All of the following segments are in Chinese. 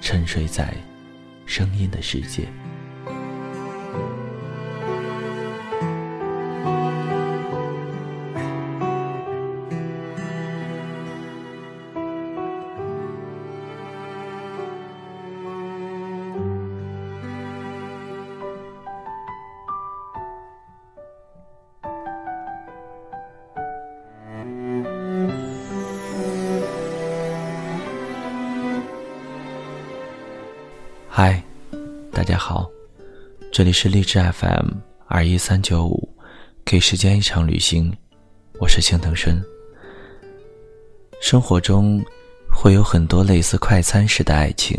沉睡在声音的世界。嗨，大家好，这里是励志 FM 二一三九五，给时间一场旅行，我是青藤深。生活中会有很多类似快餐式的爱情，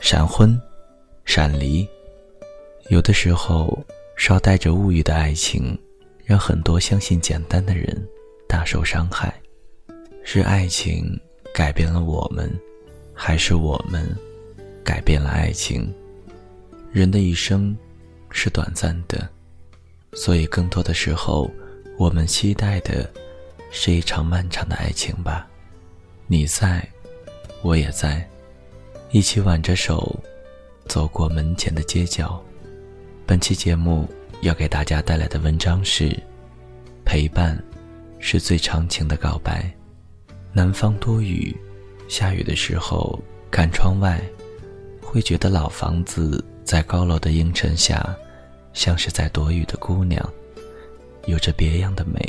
闪婚、闪离，有的时候稍带着物欲的爱情，让很多相信简单的人大受伤害。是爱情改变了我们，还是我们？改变了爱情。人的一生是短暂的，所以更多的时候，我们期待的是一场漫长的爱情吧。你在，我也在，一起挽着手走过门前的街角。本期节目要给大家带来的文章是：陪伴是最长情的告白。南方多雨，下雨的时候看窗外。会觉得老房子在高楼的映衬下，像是在躲雨的姑娘，有着别样的美。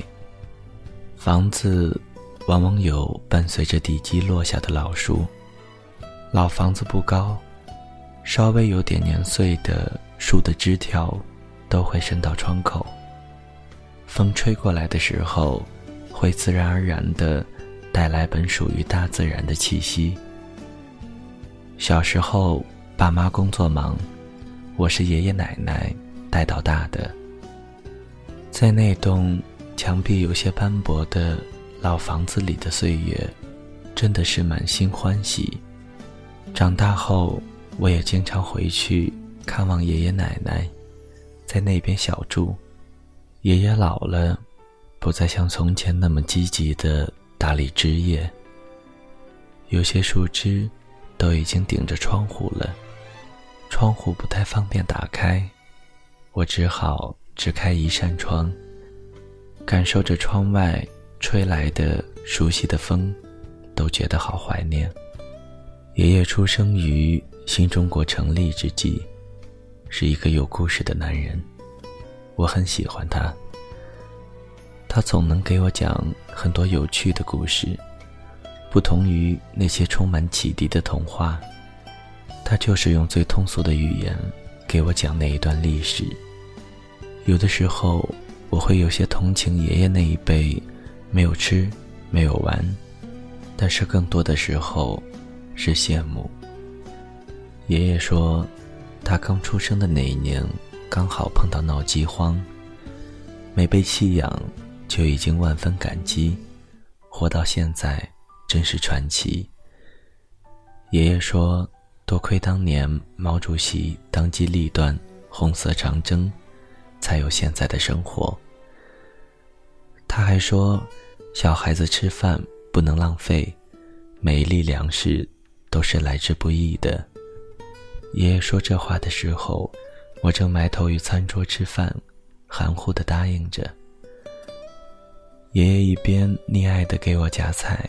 房子往往有伴随着地基落下的老树，老房子不高，稍微有点年岁的树的枝条都会伸到窗口。风吹过来的时候，会自然而然的带来本属于大自然的气息。小时候，爸妈工作忙，我是爷爷奶奶带到大的。在那栋墙壁有些斑驳的老房子里的岁月，真的是满心欢喜。长大后，我也经常回去看望爷爷奶奶，在那边小住。爷爷老了，不再像从前那么积极的打理枝叶，有些树枝。都已经顶着窗户了，窗户不太方便打开，我只好只开一扇窗，感受着窗外吹来的熟悉的风，都觉得好怀念。爷爷出生于新中国成立之际，是一个有故事的男人，我很喜欢他。他总能给我讲很多有趣的故事。不同于那些充满启迪的童话，他就是用最通俗的语言给我讲那一段历史。有的时候，我会有些同情爷爷那一辈没有吃、没有玩，但是更多的时候是羡慕。爷爷说，他刚出生的那一年刚好碰到闹饥荒，没被弃养就已经万分感激，活到现在。真是传奇。爷爷说：“多亏当年毛主席当机立断，红色长征，才有现在的生活。”他还说：“小孩子吃饭不能浪费，每一粒粮食都是来之不易的。”爷爷说这话的时候，我正埋头于餐桌吃饭，含糊的答应着。爷爷一边溺爱的给我夹菜。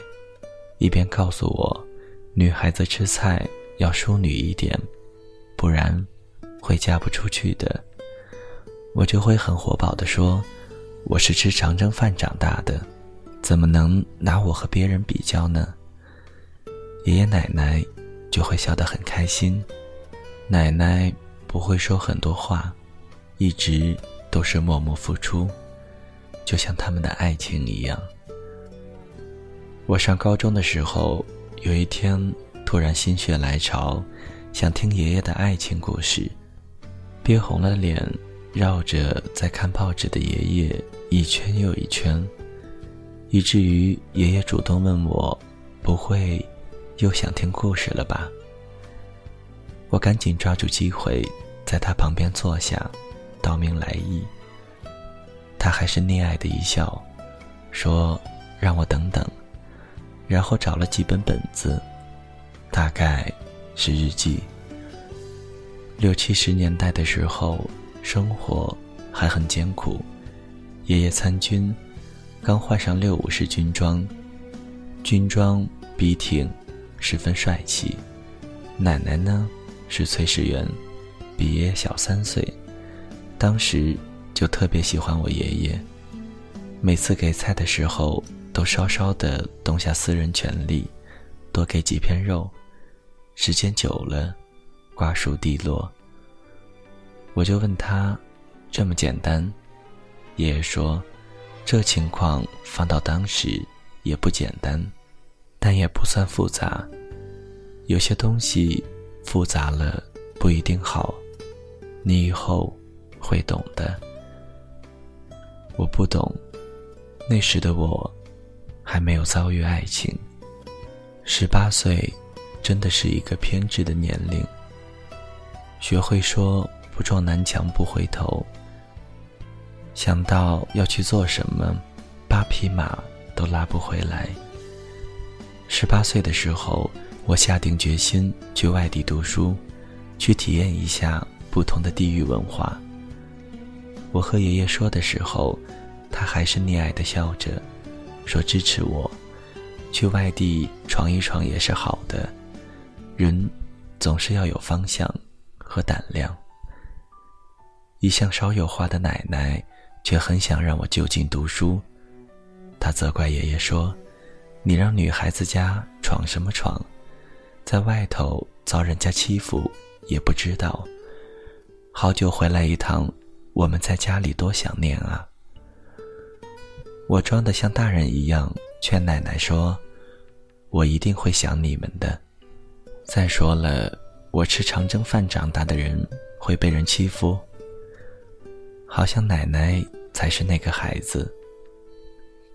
一边告诉我，女孩子吃菜要淑女一点，不然会嫁不出去的。我就会很活宝的说：“我是吃长征饭长大的，怎么能拿我和别人比较呢？”爷爷奶奶就会笑得很开心。奶奶不会说很多话，一直都是默默付出，就像他们的爱情一样。我上高中的时候，有一天突然心血来潮，想听爷爷的爱情故事，憋红了脸，绕着在看报纸的爷爷一圈又一圈，以至于爷爷主动问我：“不会又想听故事了吧？”我赶紧抓住机会，在他旁边坐下，道明来意。他还是溺爱的一笑，说：“让我等等。”然后找了几本本子，大概是日记。六七十年代的时候，生活还很艰苦。爷爷参军，刚换上六五式军装，军装笔挺，十分帅气。奶奶呢是炊事员，比爷爷小三岁，当时就特别喜欢我爷爷。每次给菜的时候。都稍稍的动下私人权利，多给几片肉，时间久了，瓜熟蒂落。我就问他，这么简单？爷爷说，这情况放到当时也不简单，但也不算复杂。有些东西复杂了不一定好，你以后会懂的。我不懂，那时的我。还没有遭遇爱情，十八岁，真的是一个偏执的年龄。学会说不撞南墙不回头。想到要去做什么，八匹马都拉不回来。十八岁的时候，我下定决心去外地读书，去体验一下不同的地域文化。我和爷爷说的时候，他还是溺爱的笑着。说支持我，去外地闯一闯也是好的。人总是要有方向和胆量。一向少有话的奶奶，却很想让我就近读书。她责怪爷爷说：“你让女孩子家闯什么闯，在外头遭人家欺负也不知道。好久回来一趟，我们在家里多想念啊。”我装得像大人一样，劝奶奶说：“我一定会想你们的。再说了，我吃长征饭长大的人会被人欺负？好像奶奶才是那个孩子。”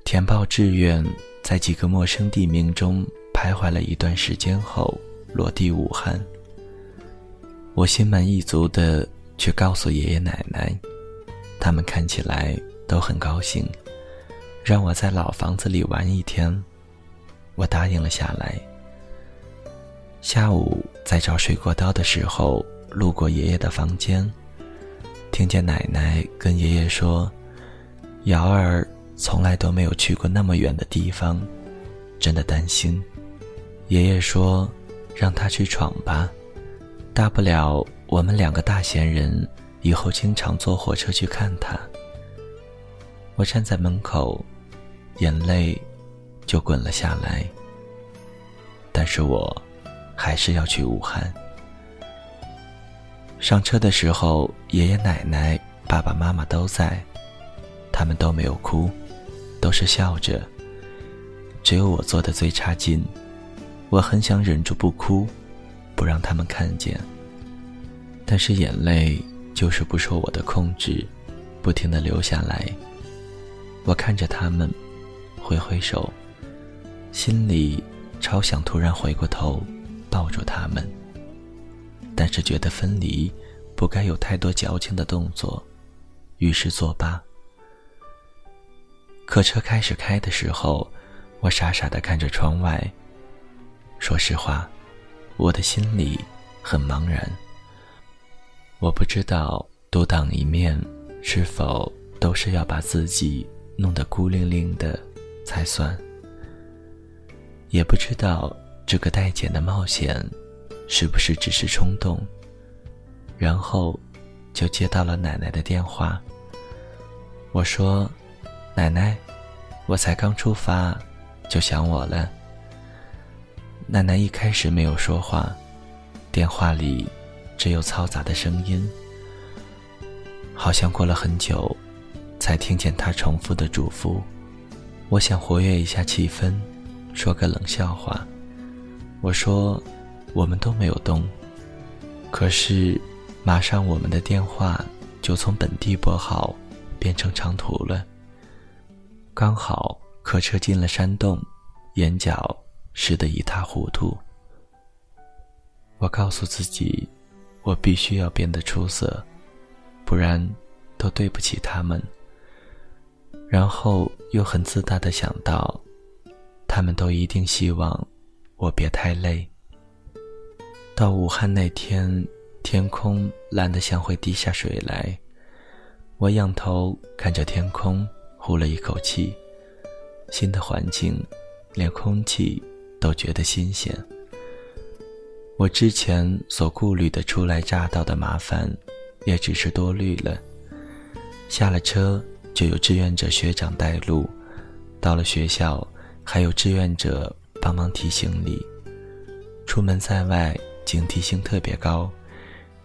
填报志愿，在几个陌生地名中徘徊了一段时间后，落地武汉。我心满意足的去告诉爷爷奶奶，他们看起来都很高兴。让我在老房子里玩一天，我答应了下来。下午在找水果刀的时候，路过爷爷的房间，听见奶奶跟爷爷说：“瑶儿从来都没有去过那么远的地方，真的担心。”爷爷说：“让他去闯吧，大不了我们两个大闲人以后经常坐火车去看他。”我站在门口。眼泪就滚了下来，但是我还是要去武汉。上车的时候，爷爷奶奶、爸爸妈妈都在，他们都没有哭，都是笑着。只有我坐的最差劲，我很想忍住不哭，不让他们看见，但是眼泪就是不受我的控制，不停的流下来。我看着他们。挥挥手，心里超想突然回过头抱住他们，但是觉得分离不该有太多矫情的动作，于是作罢。客车开始开的时候，我傻傻的看着窗外。说实话，我的心里很茫然。我不知道独当一面是否都是要把自己弄得孤零零的。才算。也不知道这个待检的冒险，是不是只是冲动？然后，就接到了奶奶的电话。我说：“奶奶，我才刚出发，就想我了。”奶奶一开始没有说话，电话里只有嘈杂的声音。好像过了很久，才听见她重复的嘱咐。我想活跃一下气氛，说个冷笑话。我说：“我们都没有动。”可是，马上我们的电话就从本地拨号变成长途了。刚好客车进了山洞，眼角湿得一塌糊涂。我告诉自己，我必须要变得出色，不然都对不起他们。然后又很自大的想到，他们都一定希望我别太累。到武汉那天，天空蓝得像会滴下水来，我仰头看着天空，呼了一口气。新的环境，连空气都觉得新鲜。我之前所顾虑的初来乍到的麻烦，也只是多虑了。下了车。就有志愿者学长带路，到了学校，还有志愿者帮忙提行李。出门在外，警惕性特别高，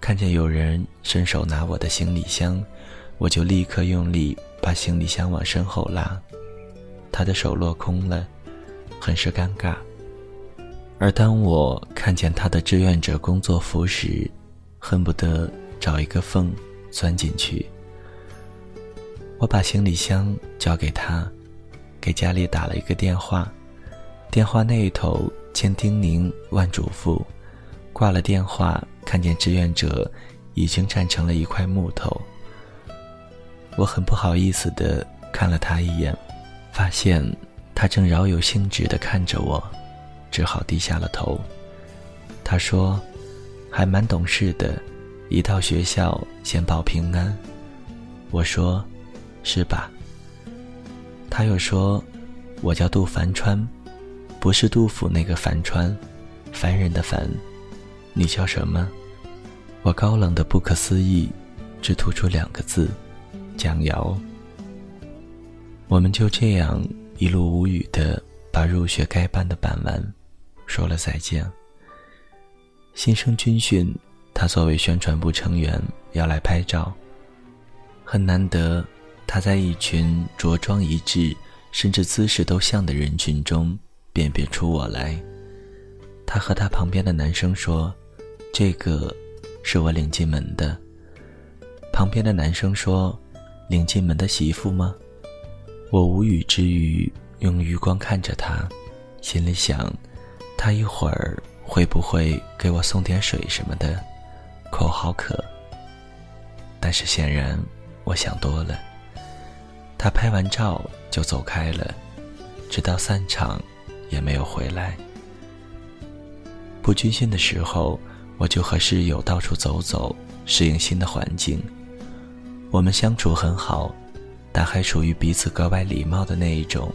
看见有人伸手拿我的行李箱，我就立刻用力把行李箱往身后拉。他的手落空了，很是尴尬。而当我看见他的志愿者工作服时，恨不得找一个缝钻进去。我把行李箱交给他，给家里打了一个电话，电话那一头千叮咛万嘱咐，挂了电话，看见志愿者已经站成了一块木头。我很不好意思的看了他一眼，发现他正饶有兴致的看着我，只好低下了头。他说：“还蛮懂事的，一到学校先报平安。”我说。是吧？他又说：“我叫杜凡川，不是杜甫那个凡川，凡人的凡。你叫什么？”我高冷的不可思议，只吐出两个字：“蒋瑶。”我们就这样一路无语的把入学该办的办完，说了再见。新生军训，他作为宣传部成员要来拍照，很难得。他在一群着装一致，甚至姿势都像的人群中辨别出我来。他和他旁边的男生说：“这个是我领进门的。”旁边的男生说：“领进门的媳妇吗？”我无语之余，用余光看着他，心里想：他一会儿会不会给我送点水什么的？口好渴。但是显然，我想多了。他拍完照就走开了，直到散场，也没有回来。不军训的时候，我就和室友到处走走，适应新的环境。我们相处很好，但还属于彼此格外礼貌的那一种。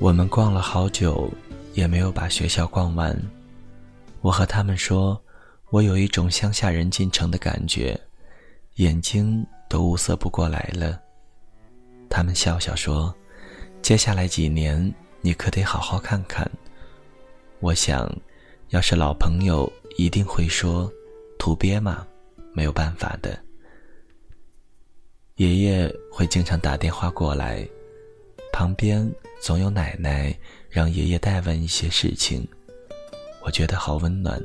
我们逛了好久，也没有把学校逛完。我和他们说，我有一种乡下人进城的感觉，眼睛都物色不过来了。他们笑笑说：“接下来几年，你可得好好看看。”我想，要是老朋友，一定会说：“土鳖嘛，没有办法的。”爷爷会经常打电话过来，旁边总有奶奶让爷爷代问一些事情，我觉得好温暖。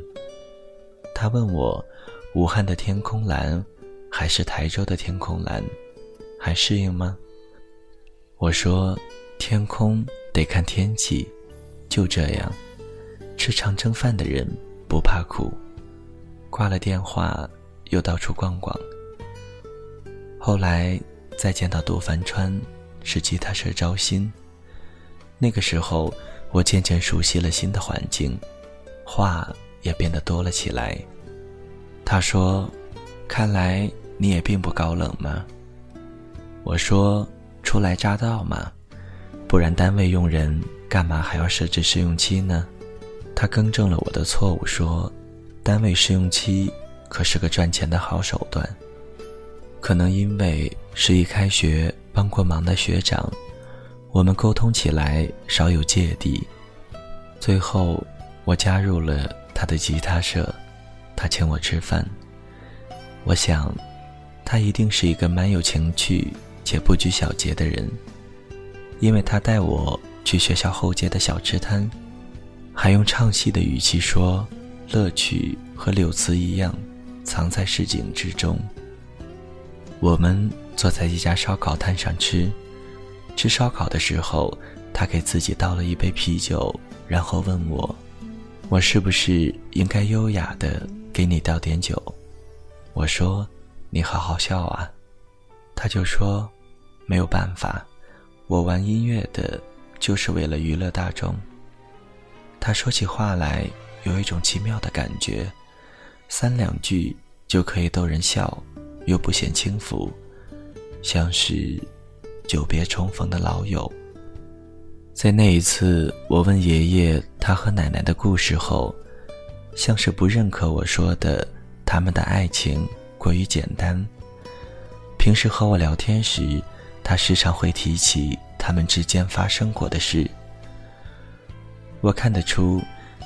他问我：“武汉的天空蓝，还是台州的天空蓝？还适应吗？”我说：“天空得看天气，就这样。吃长征饭的人不怕苦。”挂了电话，又到处逛逛。后来再见到杜凡川，是吉他社招新。那个时候，我渐渐熟悉了新的环境，话也变得多了起来。他说：“看来你也并不高冷嘛。”我说。初来乍到嘛，不然单位用人干嘛还要设置试用期呢？他更正了我的错误，说单位试用期可是个赚钱的好手段。可能因为是一开学帮过忙的学长，我们沟通起来少有芥蒂。最后，我加入了他的吉他社，他请我吃饭。我想，他一定是一个蛮有情趣且不拘小节的人，因为他带我去学校后街的小吃摊，还用唱戏的语气说：“乐趣和柳词一样，藏在市井之中。”我们坐在一家烧烤摊上吃，吃烧烤的时候，他给自己倒了一杯啤酒，然后问我：“我是不是应该优雅的给你倒点酒？”我说：“你好好笑啊。”他就说：“没有办法，我玩音乐的，就是为了娱乐大众。”他说起话来有一种奇妙的感觉，三两句就可以逗人笑。又不显轻浮，像是久别重逢的老友。在那一次，我问爷爷他和奶奶的故事后，像是不认可我说的他们的爱情过于简单。平时和我聊天时，他时常会提起他们之间发生过的事。我看得出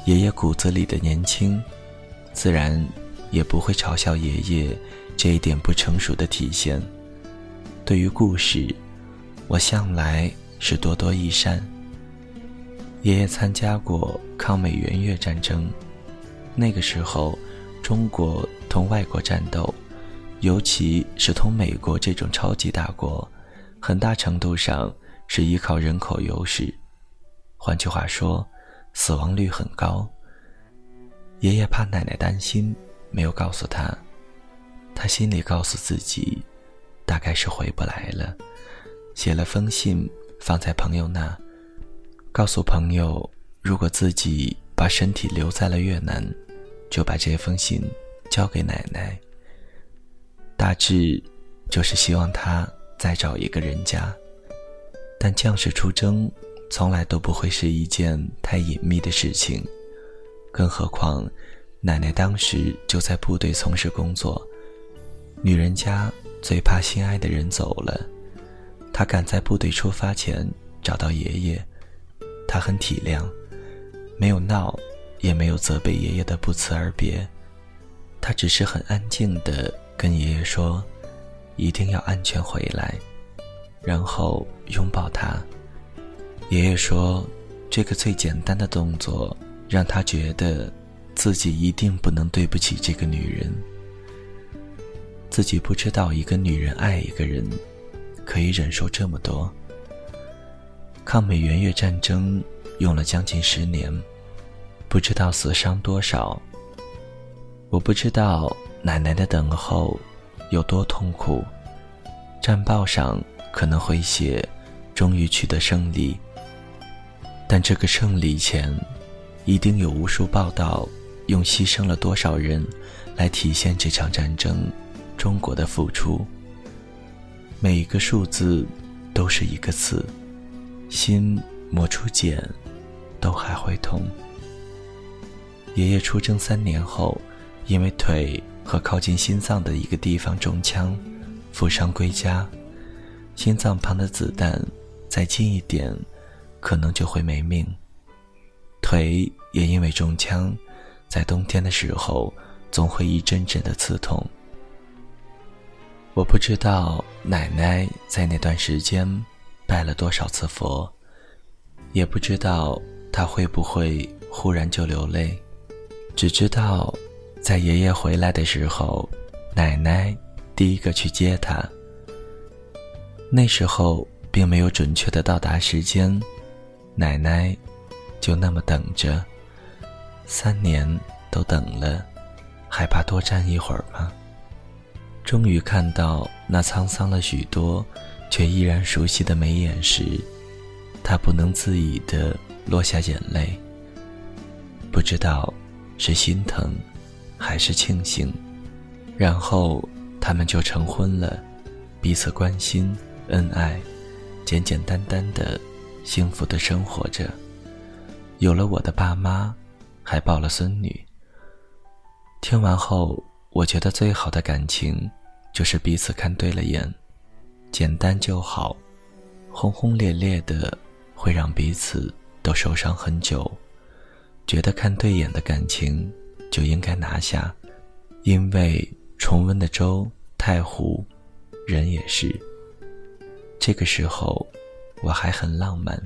爷爷骨子里的年轻，自然也不会嘲笑爷爷。这一点不成熟的体现。对于故事，我向来是多多益善。爷爷参加过抗美援越战争，那个时候，中国同外国战斗，尤其是同美国这种超级大国，很大程度上是依靠人口优势。换句话说，死亡率很高。爷爷怕奶奶担心，没有告诉他。他心里告诉自己，大概是回不来了，写了封信放在朋友那，告诉朋友，如果自己把身体留在了越南，就把这封信交给奶奶。大致就是希望他再找一个人家，但将士出征从来都不会是一件太隐秘的事情，更何况奶奶当时就在部队从事工作。女人家最怕心爱的人走了，她赶在部队出发前找到爷爷，她很体谅，没有闹，也没有责备爷爷的不辞而别，她只是很安静的跟爷爷说，一定要安全回来，然后拥抱他。爷爷说，这个最简单的动作让他觉得，自己一定不能对不起这个女人。自己不知道，一个女人爱一个人，可以忍受这么多。抗美援越战争用了将近十年，不知道死伤多少。我不知道奶奶的等候有多痛苦。战报上可能会写“终于取得胜利”，但这个胜利前，一定有无数报道用牺牲了多少人来体现这场战争。中国的付出，每一个数字都是一个刺，心磨出茧，都还会痛。爷爷出征三年后，因为腿和靠近心脏的一个地方中枪，负伤归家。心脏旁的子弹再近一点，可能就会没命。腿也因为中枪，在冬天的时候总会一阵阵的刺痛。我不知道奶奶在那段时间拜了多少次佛，也不知道她会不会忽然就流泪，只知道在爷爷回来的时候，奶奶第一个去接他。那时候并没有准确的到达时间，奶奶就那么等着，三年都等了，还怕多站一会儿吗？终于看到那沧桑了许多，却依然熟悉的眉眼时，他不能自已地落下眼泪。不知道是心疼，还是庆幸。然后他们就成婚了，彼此关心、恩爱，简简单单的，幸福的生活着。有了我的爸妈，还抱了孙女。听完后，我觉得最好的感情，就是彼此看对了眼，简单就好，轰轰烈烈的会让彼此都受伤很久。觉得看对眼的感情就应该拿下，因为重温的粥太糊，人也是。这个时候，我还很浪漫。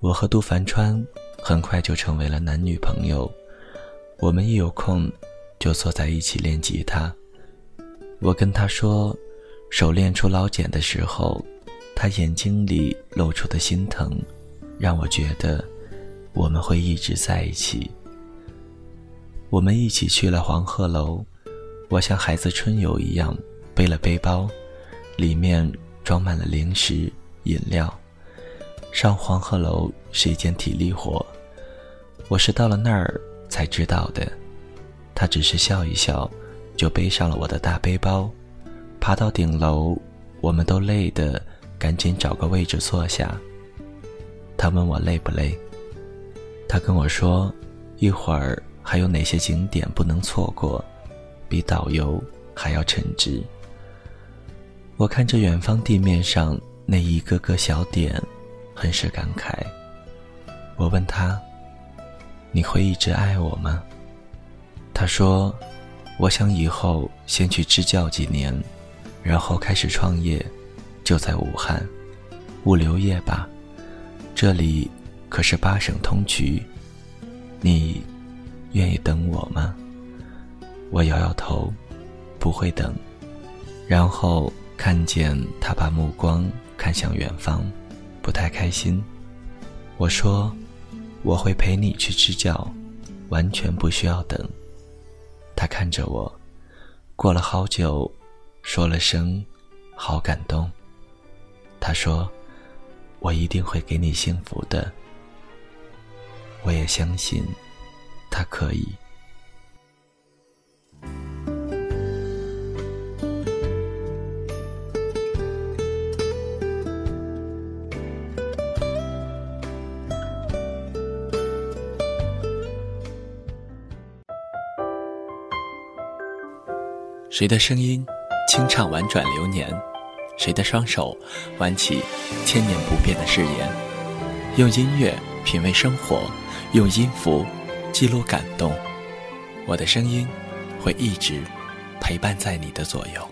我和杜凡川很快就成为了男女朋友。我们一有空，就坐在一起练吉他。我跟他说，手练出老茧的时候，他眼睛里露出的心疼，让我觉得我们会一直在一起。我们一起去了黄鹤楼，我像孩子春游一样背了背包，里面。装满了零食、饮料。上黄鹤楼是一件体力活，我是到了那儿才知道的。他只是笑一笑，就背上了我的大背包，爬到顶楼，我们都累得赶紧找个位置坐下。他问我累不累，他跟我说，一会儿还有哪些景点不能错过，比导游还要称职。我看着远方地面上那一个个小点，很是感慨。我问他：“你会一直爱我吗？”他说：“我想以后先去支教几年，然后开始创业，就在武汉，物流业吧。这里可是八省通衢。你愿意等我吗？”我摇摇头，不会等。然后。看见他把目光看向远方，不太开心。我说：“我会陪你去支教，完全不需要等。”他看着我，过了好久，说了声“好感动”。他说：“我一定会给你幸福的。”我也相信，他可以。谁的声音清唱婉转流年？谁的双手挽起千年不变的誓言？用音乐品味生活，用音符记录感动。我的声音会一直陪伴在你的左右。